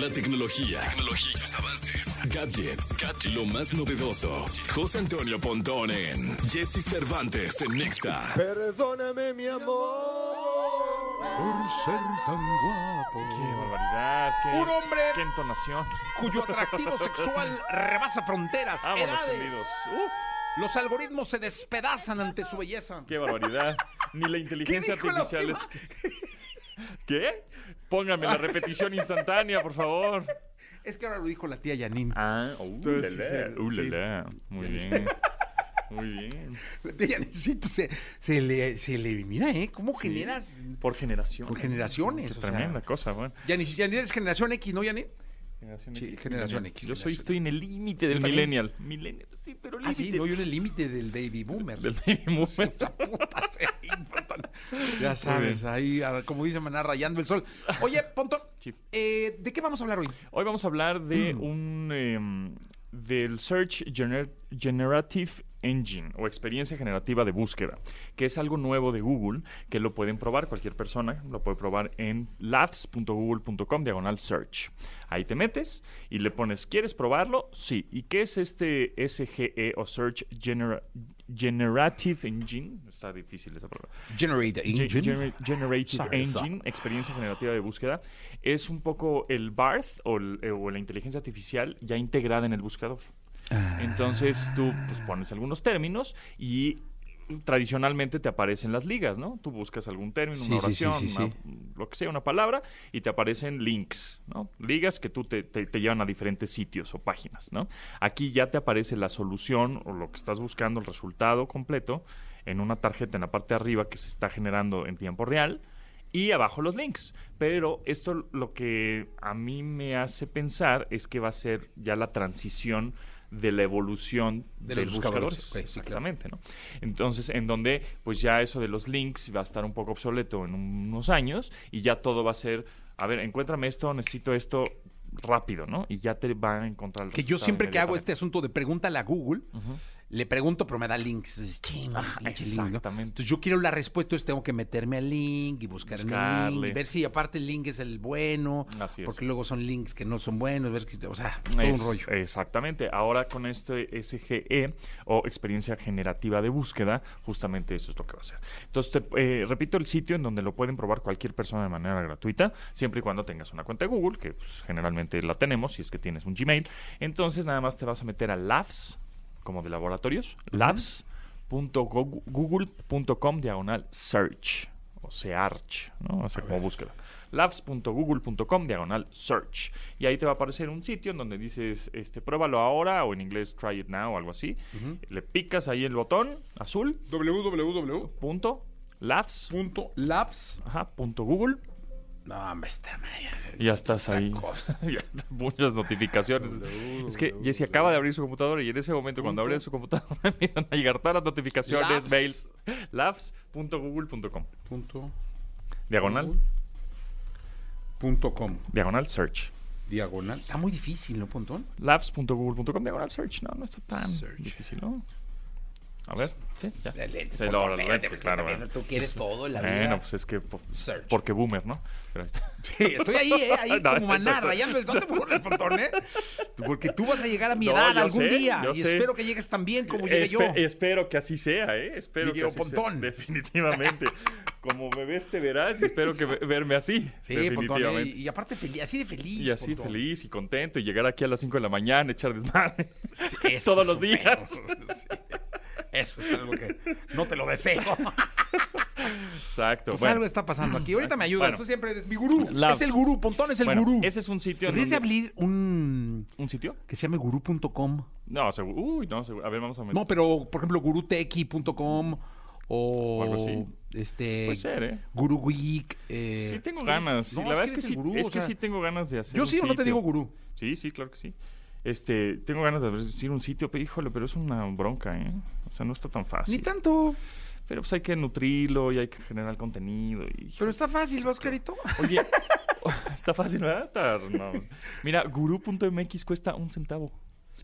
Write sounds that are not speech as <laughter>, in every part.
La tecnología, tecnología sus avances, gadgets, lo más novedoso. José Antonio Pontón en Jesse Cervantes en Nexa. Perdóname, mi amor, por ser tan guapo. Qué barbaridad, qué, Un hombre- qué entonación. cuyo atractivo <laughs> sexual rebasa fronteras, Vámonos edades. Uf, Los algoritmos se despedazan ante su belleza. qué barbaridad. Ni la <laughs> inteligencia la artificial es... ¿Qué? Póngame la repetición instantánea, por favor. Es que ahora lo dijo la tía Janine. Ah, uh, Entonces, sí, uh, sí. Muy bien. Muy bien. La tía Janine se, se le, se le mira, ¿eh? ¿Cómo generas Por generación. por generaciones? Qué o sea, tremenda cosa, bueno. Janine, es generación X, ¿no, Janine? Generación Sí, X, generación. X, Yo soy, generación estoy en el límite del millennial. Millennial, sí, pero Ah, sí, límite. no, yo en el límite del baby boomer. Del baby boomer. Puta, <laughs> puta, Ya sabes, ahí, como dice Maná, rayando el sol. Oye, Pontón, Sí. eh, ¿de qué vamos a hablar hoy? Hoy vamos a hablar de Mm. un em, del Search Gener- Generative Engine o experiencia generativa de búsqueda, que es algo nuevo de Google que lo pueden probar cualquier persona, lo puede probar en labs.google.com diagonal search. Ahí te metes y le pones, ¿quieres probarlo? Sí. ¿Y qué es este SGE o Search Genera- Generative Engine? Está difícil esa palabra. Generate Ge- gener- Generative Sorry, Engine, experiencia generativa de búsqueda, es un poco el BART o, el- o la inteligencia artificial ya integrada en el buscador. Entonces tú pues, pones algunos términos y tradicionalmente te aparecen las ligas, ¿no? Tú buscas algún término, Sí, una sí, oración, sí, una- sí. lo que sea, una palabra, y te aparecen links, ¿no? Ligas que tú te, te- te llevan a diferentes sitios o páginas, ¿no? Aquí ya te aparece la solución o lo que estás buscando, el resultado completo, en una tarjeta en la parte de arriba que se está generando en tiempo real y abajo los links. Pero esto lo que a mí me hace pensar es que va a ser ya la transición de la evolución De de los buscadores. sí, claro. Exactamente, ¿no? Entonces, en donde pues ya eso de los links va a estar un poco obsoleto en unos años y ya todo va a ser, a ver, encuéntrame esto, necesito esto rápido, ¿no? Y ya te va a encontrar el Que yo siempre que hago este asunto de pregúntale a Google, le pregunto, pero me da links. Entonces, Ah, exactamente. Entonces yo quiero la respuesta, entonces tengo que meterme al link y buscar el link y ver si aparte el link es el bueno, Así es. porque luego son links que no son buenos, ver que, o sea, todo Es- un rollo. Exactamente. Ahora con este SGE o experiencia generativa de búsqueda, justamente eso es lo que va a hacer. Entonces, te- eh, repito el sitio en donde lo pueden probar cualquier persona de manera gratuita, siempre y cuando tengas una cuenta de Google, que pues, generalmente la tenemos si es que tienes un Gmail. Entonces, nada más te vas a meter a labs, como de laboratorios, labs.google.com diagonal search o search, ¿no? O sea, como búsqueda. labs.google.com diagonal search. Y ahí te va a aparecer un sitio en donde dices, este, pruébalo ahora o en inglés try it now o algo así. Le picas ahí el botón azul, www.labs. No, hombre, está ya estás ahí. cosa. <laughs> Ya, Muchas notificaciones. Es que Jesse acaba de abrir su computadora y en ese momento cuando abre su computadora <laughs> empiezan a llegar todas las notificaciones, Labs. mails. labs.google.com. Punto, Diagonal, punto com. diagonal search. Diagonal. Está muy difícil, ¿no, Pontón? labs.google.com diagonal search. No, no está tan Search. difícil, ¿no? A ver, sí, ya. De lentes, Sí, Pontón, no, los espérate, lentes, pues, claro. también. Tú quieres todo en la vida. Bueno, pues es que po- porque boomer, ¿no? Pero ahí está. <laughs> Sí, estoy ahí, ¿eh? Ahí <laughs> No, como maná, rayando el... No te burles, Pontón, ¿eh? <laughs> Porque tú vas a llegar a mi edad algún sé, día. Y sé. espero que llegues tan bien como llegué yo. Espe- Espero que así sea, ¿eh? Espero Miguel que así sea. Pontón. Definitivamente. Como me ves, te verás y espero que ve- verme así. Sí, Pontón. definitivamente. Y, y aparte feliz, así de feliz. Y así Pontón. feliz y contento y llegar aquí a las 5 de la mañana, echar desmadre. Sí, Todos los días. Eso es algo que no te lo deseo. Exacto. Pues bueno. algo está pasando aquí. Ahorita me ayudas. Bueno. Tú siempre eres mi gurú. Labs. Es el gurú. Pontón es el Bueno, gurú. Ese es un sitio Deberías de donde- abrir un... ¿Un sitio? que se llame gurú.com. No, seguro. Uy, no, seguro. A ver, vamos a meter. No, pero por ejemplo gurutequi.com o O algo así. este Puede ser, ¿eh? Guru Week. eh, Sí tengo ganas. No, la verdad es que, sí, gurú, es o que sea, sí tengo ganas de hacer Yo sí o no te digo gurú. Sí, sí, claro que sí. Este, tengo ganas de decir un sitio, pero híjole, pero es una bronca, ¿eh? O sea, no está tan fácil. Ni tanto. Pero pues hay que nutrirlo y hay que generar contenido. Y, Pero está fácil, Oscarito. Oye, <laughs> está fácil, ¿verdad? No. Mira, guru.mx cuesta un centavo.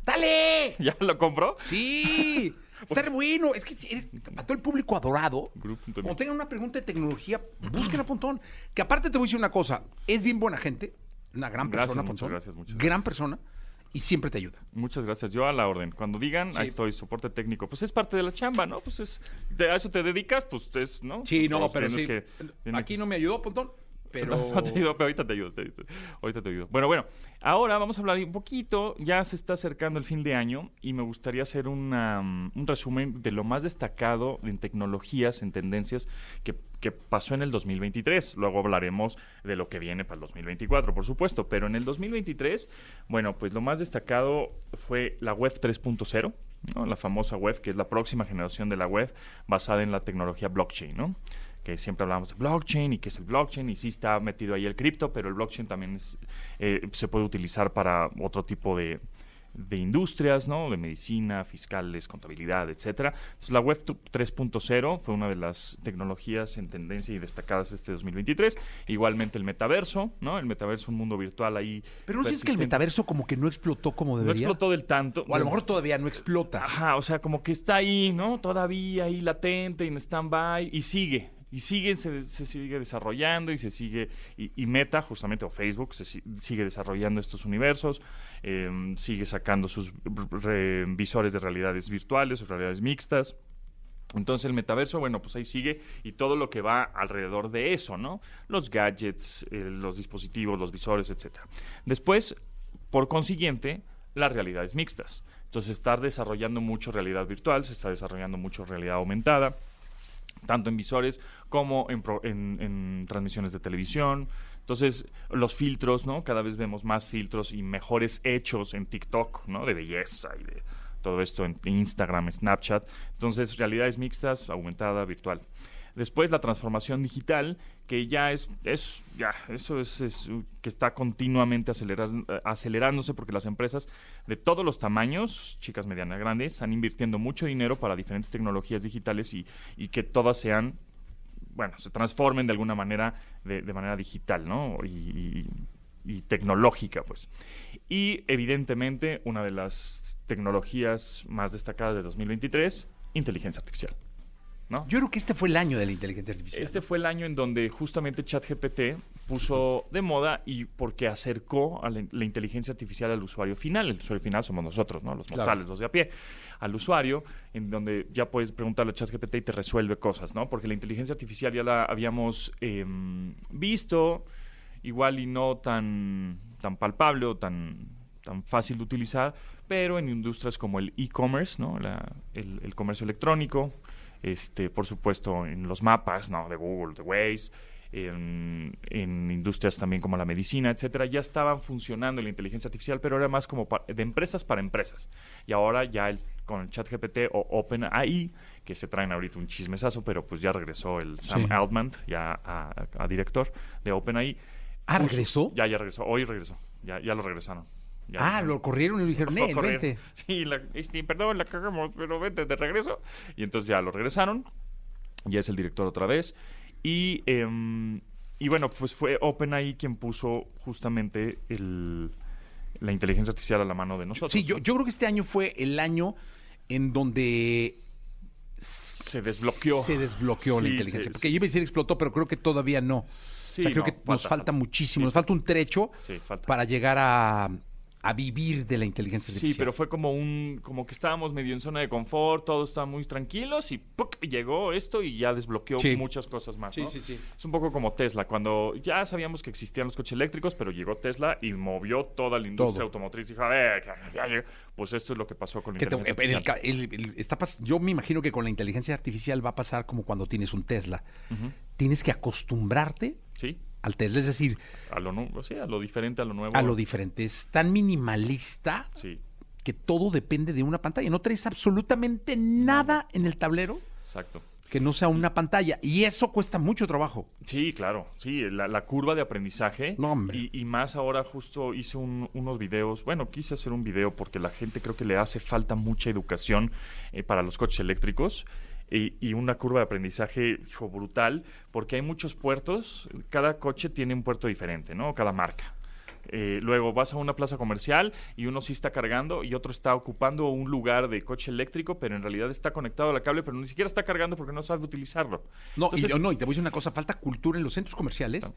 ¡Dale! <laughs> ¿Ya lo compró? Sí. <laughs> Está bueno. Es que si eres a todo el público adorado. Guru.mx. Cuando tengan una pregunta de tecnología, busquen a Pontón. Que aparte te voy a decir una cosa. Es bien buena gente. Una gran Gracias, persona, muchas Pontón. gracias, muchas Gran persona y siempre te ayuda. Muchas gracias. Yo a la orden. Cuando digan, Sí. ahí estoy, soporte técnico. Pues es parte de la chamba, ¿no? Pues es, de, a eso te dedicas, pues es, ¿no? Sí, no, pero sí. que- Aquí no me ayudó, Pontón, pero... <laughs> No te ayudo, pero ahorita te ayudo, te. Ahorita te ayudo. Bueno, bueno, ahora vamos a hablar un poquito, ya se está acercando el fin de año y me gustaría hacer mm, un resumen de lo más destacado en tecnologías, en tendencias que, pasó en el 2023. Luego hablaremos de lo que viene para el 2024, por supuesto, pero en el 2023, bueno, pues lo más destacado fue la web 3.0. ¿no? La famosa web, que es la próxima generación de la web basada en la tecnología blockchain, ¿no? Que siempre hablamos de blockchain y qué es el blockchain y sí está metido ahí el cripto, pero el blockchain también es, eh, se puede utilizar para otro tipo de, de industrias, ¿no? De medicina, fiscales, contabilidad, etcétera. Entonces la web tu- 3.0 fue una de las tecnologías en tendencia y destacadas este 2023. Igualmente el metaverso, ¿no? El metaverso, un mundo virtual ahí. Pero no sientes que el metaverso como que no explotó como no debería. explotó del tanto. O a lo mejor todavía no explota. Ajá, o sea, como que está ahí, ¿no? Todavía ahí latente, en stand-by, y sigue. Y sigue, se, se sigue desarrollando y se sigue, y, Meta, justamente, o Facebook, se si- sigue desarrollando estos universos, em, sigue sacando sus re- visores de realidades virtuales o realidades mixtas. Entonces el metaverso, bueno, pues ahí sigue y todo lo que va alrededor de eso, ¿no? Los gadgets, eh, los dispositivos, los visores, etcétera. Después, por consiguiente, las realidades mixtas. Entonces estar desarrollando mucho realidad virtual, se está desarrollando mucho realidad aumentada, tanto en visores como en, en transmisiones de televisión. Entonces, los filtros, ¿no? Cada vez vemos más filtros y mejores hechos en TikTok, ¿no? De belleza y de todo esto en Instagram, Snapchat. Entonces, realidades mixtas, aumentada, virtual. Después, la transformación digital, que ya es, es ya, eso es, es, que está continuamente acelerándose porque las empresas de todos los tamaños, chicas, medianas, grandes, están invirtiendo mucho dinero para diferentes tecnologías digitales y, y que todas sean bueno, se transformen de alguna manera, de, de manera digital, ¿no? Y, y- y tecnológica, pues. Y evidentemente, una de las tecnologías más destacadas de 2023, inteligencia artificial. ¿No? Yo creo que este fue el año de la inteligencia artificial. Este fue el año en donde justamente ChatGPT puso de moda y porque acercó a la, la inteligencia artificial al usuario final. El usuario final somos nosotros, ¿no? Los Claro. mortales, los de a pie. Al usuario, en donde ya puedes preguntarle a ChatGPT y te resuelve cosas, ¿no? Porque la inteligencia artificial ya la habíamos em, visto, igual y no tan, tan palpable o tan, tan fácil de utilizar, pero en industrias como el e-commerce, ¿no? La- el, el comercio electrónico, este, por supuesto en los mapas, ¿no? De Google, de Waze, en, en industrias también como la medicina, etcétera, ya estaban funcionando la inteligencia artificial, pero era más como de empresas para empresas. Y ahora ya el- con el chat GPT o OpenAI, que se traen ahorita un chismesazo, pero pues ya regresó el Sam Sí. Altman, ya a, a director de OpenAI. Ah, ¿regresó? Ya, ya regresó. Hoy regresó. Ya, ya lo regresaron. Ya ah, lo corrieron y le dijeron, <laughs> correr". vente. Sí, la- este, perdón, la cagamos, pero vente de regreso. Y entonces ya lo regresaron. Ya es el director otra vez. Y, em, y bueno, pues fue OpenAI quien puso justamente el, la inteligencia artificial a la mano de nosotros. Sí, yo, yo creo que este año fue el año en donde Se desbloqueó. se desbloqueó la inteligencia. sí, porque sí. iba a decir explotó, pero creo que todavía no. O sea, creo no, que nos falta, muchísimo, nos falta un trecho falta. para llegar a, a vivir de la inteligencia Sí, artificial. pero fue como un, como que estábamos medio en zona de confort, todos estaban muy tranquilos y ¡puc! llegó esto y ya desbloqueó Sí. muchas cosas más. Sí, ¿no? sí, sí. Es un poco como Tesla, cuando ya sabíamos que existían los coches eléctricos, pero llegó Tesla y movió toda la industria Todo. automotriz y dijo, a ver, ya llegó". pues esto es lo que pasó con la te- inteligencia en el artificial. ca- el- el- está pas- yo me imagino que con la inteligencia artificial va a pasar como cuando tienes un Tesla. Tienes que acostumbrarte Sí, al Tesla, es decir, a lo, nu- sí, a lo diferente, a lo nuevo. a lo diferente. Es tan minimalista Sí, que todo depende de una pantalla. No traes absolutamente nada en el tablero exacto. que no sea una pantalla. Y eso cuesta mucho trabajo. Sí, claro, sí, la, la curva de aprendizaje. No, hombre. Y, y más ahora justo hice un- unos videos, bueno, quise hacer un video porque la gente creo que le hace falta mucha educación eh, para los coches eléctricos y, y una curva de aprendizaje hijo, brutal porque hay muchos puertos, cada coche tiene un puerto diferente, ¿no? Cada marca. Eh, luego vas a una plaza comercial y uno sí está cargando y otro está ocupando un lugar de coche eléctrico, pero en realidad está conectado a la cable, pero ni siquiera está cargando porque no sabe utilizarlo. No, Entonces- y, no, y te voy a decir una cosa, falta cultura en los centros comerciales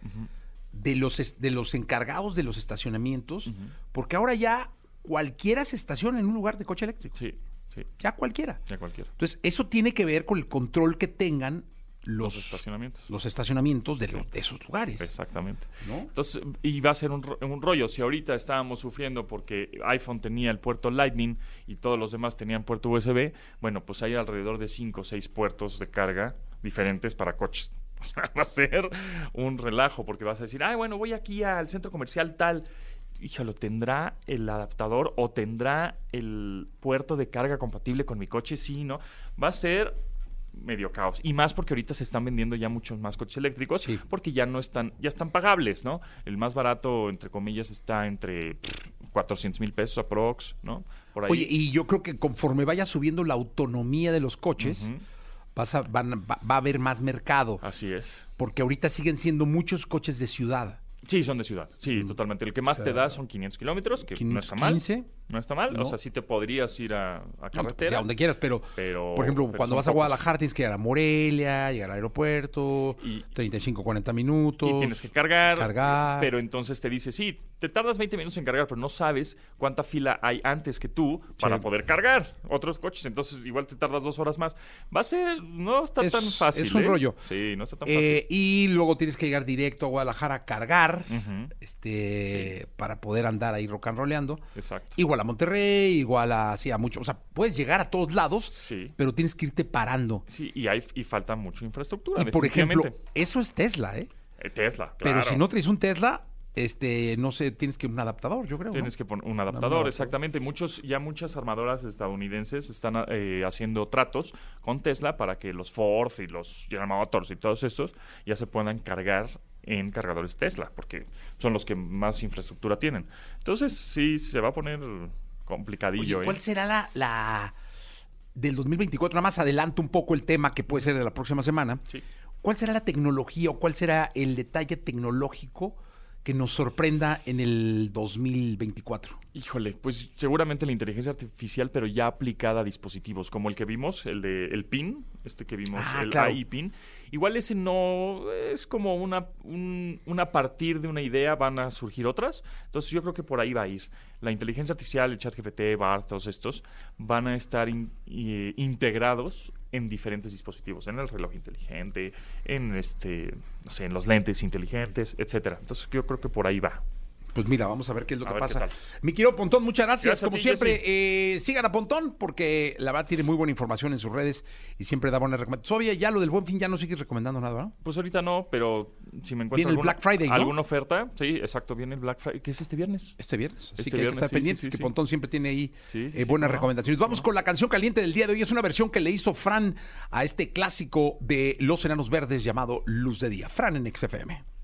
de los, de los encargados de los estacionamientos, porque ahora ya cualquiera se estaciona en un lugar de coche eléctrico. Sí, sí, Ya cualquiera. ya cualquiera. Entonces, eso tiene que ver con el control que tengan los, Los estacionamientos. los estacionamientos de, los- de esos lugares. Exactamente. ¿no? Entonces, y va a ser un, un rollo. Si ahorita estábamos sufriendo porque iPhone tenía el puerto Lightning y todos los demás tenían puerto USB, bueno, pues hay alrededor de 5 o 6 puertos de carga diferentes para coches. <laughs> O sea, va a ser un relajo porque vas a decir, ay, bueno, voy aquí al centro comercial tal. Híjalo, ¿tendrá el adaptador o tendrá el puerto de carga compatible con mi coche? Sí, ¿no? Va a ser medio caos. Y más porque ahorita se están vendiendo ya muchos más coches eléctricos Sí. porque ya no están, ya están pagables, ¿no? El más barato, entre comillas, está entre pff, 400 mil pesos aprox, ¿no? Por ahí. Oye, y yo creo que conforme vaya subiendo la autonomía de los coches, Ujú. vas a- van- va, va a haber más mercado. Así es. Porque ahorita siguen siendo muchos coches de ciudad. Sí, son de ciudad. Sí, totalmente. El que más Mm. O sea, te da son 500 kilómetros, que no está mal. 515, No está mal. ¿no? O sea, sí te podrías ir a, pues, carretera. a donde quieras, pero, Pero- por ejemplo, pero cuando vas a. Guadalajara tienes que llegar a Morelia, llegar al aeropuerto, Y- 35, 40 minutos. Y tienes que cargar. Cargar. Pero entonces te dice, sí, te tardas 20 minutos en cargar, pero no sabes cuánta fila hay antes que tú para Sí. poder cargar otros coches. Entonces igual te tardas dos horas más. Va a ser, no está Es- tan fácil. es un ¿eh? rollo. Sí, no está tan fácil. Eh, y luego tienes que llegar directo a Guadalajara a cargar, este, para poder andar ahí rock and rolleando. Exacto. Igual a Monterrey, igual a, mucho, o sea, puedes llegar a todos lados, Sí. pero tienes que irte parando. Sí, y, hay, y falta mucha infraestructura. Y por ejemplo, eso es Tesla, ¿eh? Eh, Tesla, Pero si no traes un Tesla, este, no sé, tienes que un adaptador, yo creo. ¿no? Tienes que poner un adaptador, adaptador. exactamente. Muchos, ya muchas armadoras estadounidenses están eh, haciendo tratos con Tesla para que los Ford y los General Motors y todos estos ya se puedan cargar en cargadores Tesla, porque son los que más infraestructura tienen. Entonces, sí, se va a poner complicadillo. Oye, ¿eh? ¿cuál será la, la del 2024? Nada más adelanto un poco el tema que puede ser de la próxima semana. Sí. ¿Cuál será la tecnología o cuál será el detalle tecnológico que nos sorprenda en el 2024? Híjole, pues seguramente la inteligencia artificial, pero ya aplicada a dispositivos, como el que vimos, el de el PIN, este que vimos, Ah, el claro. AI PIN. Igual ese no es como una, un- una partir de una idea, van a surgir otras. Entonces yo creo que por ahí va a ir. La inteligencia artificial, el chat GPT, BART, todos estos, van a estar in- y- integrados en diferentes dispositivos, en el reloj inteligente, en este, no sé, en los lentes inteligentes, etcétera. Entonces yo creo que por ahí va. Pues mira, vamos a ver qué es lo A que pasa. Mi querido Pontón, muchas gracias. Como ti, siempre, eh, sigan a Pontón porque la verdad tiene muy buena información en sus redes y siempre da buenas recomendaciones. Oye, ya lo del buen fin ya no sigues recomendando nada, ¿no? Pues ahorita no, pero si me encuentro Viene el Black Friday, ¿no? alguna oferta, sí, exacto, viene el Black Friday, que es este viernes. Este viernes. Así Este que hay que viernes, estar sí, pendientes, sí, que. Pontón siempre tiene ahí eh, buenas no, recomendaciones. Vamos con la canción caliente del día de hoy. Es una versión que le hizo Fran a este clásico de Los Enanos Verdes llamado Luz de Día. Fran en XFM.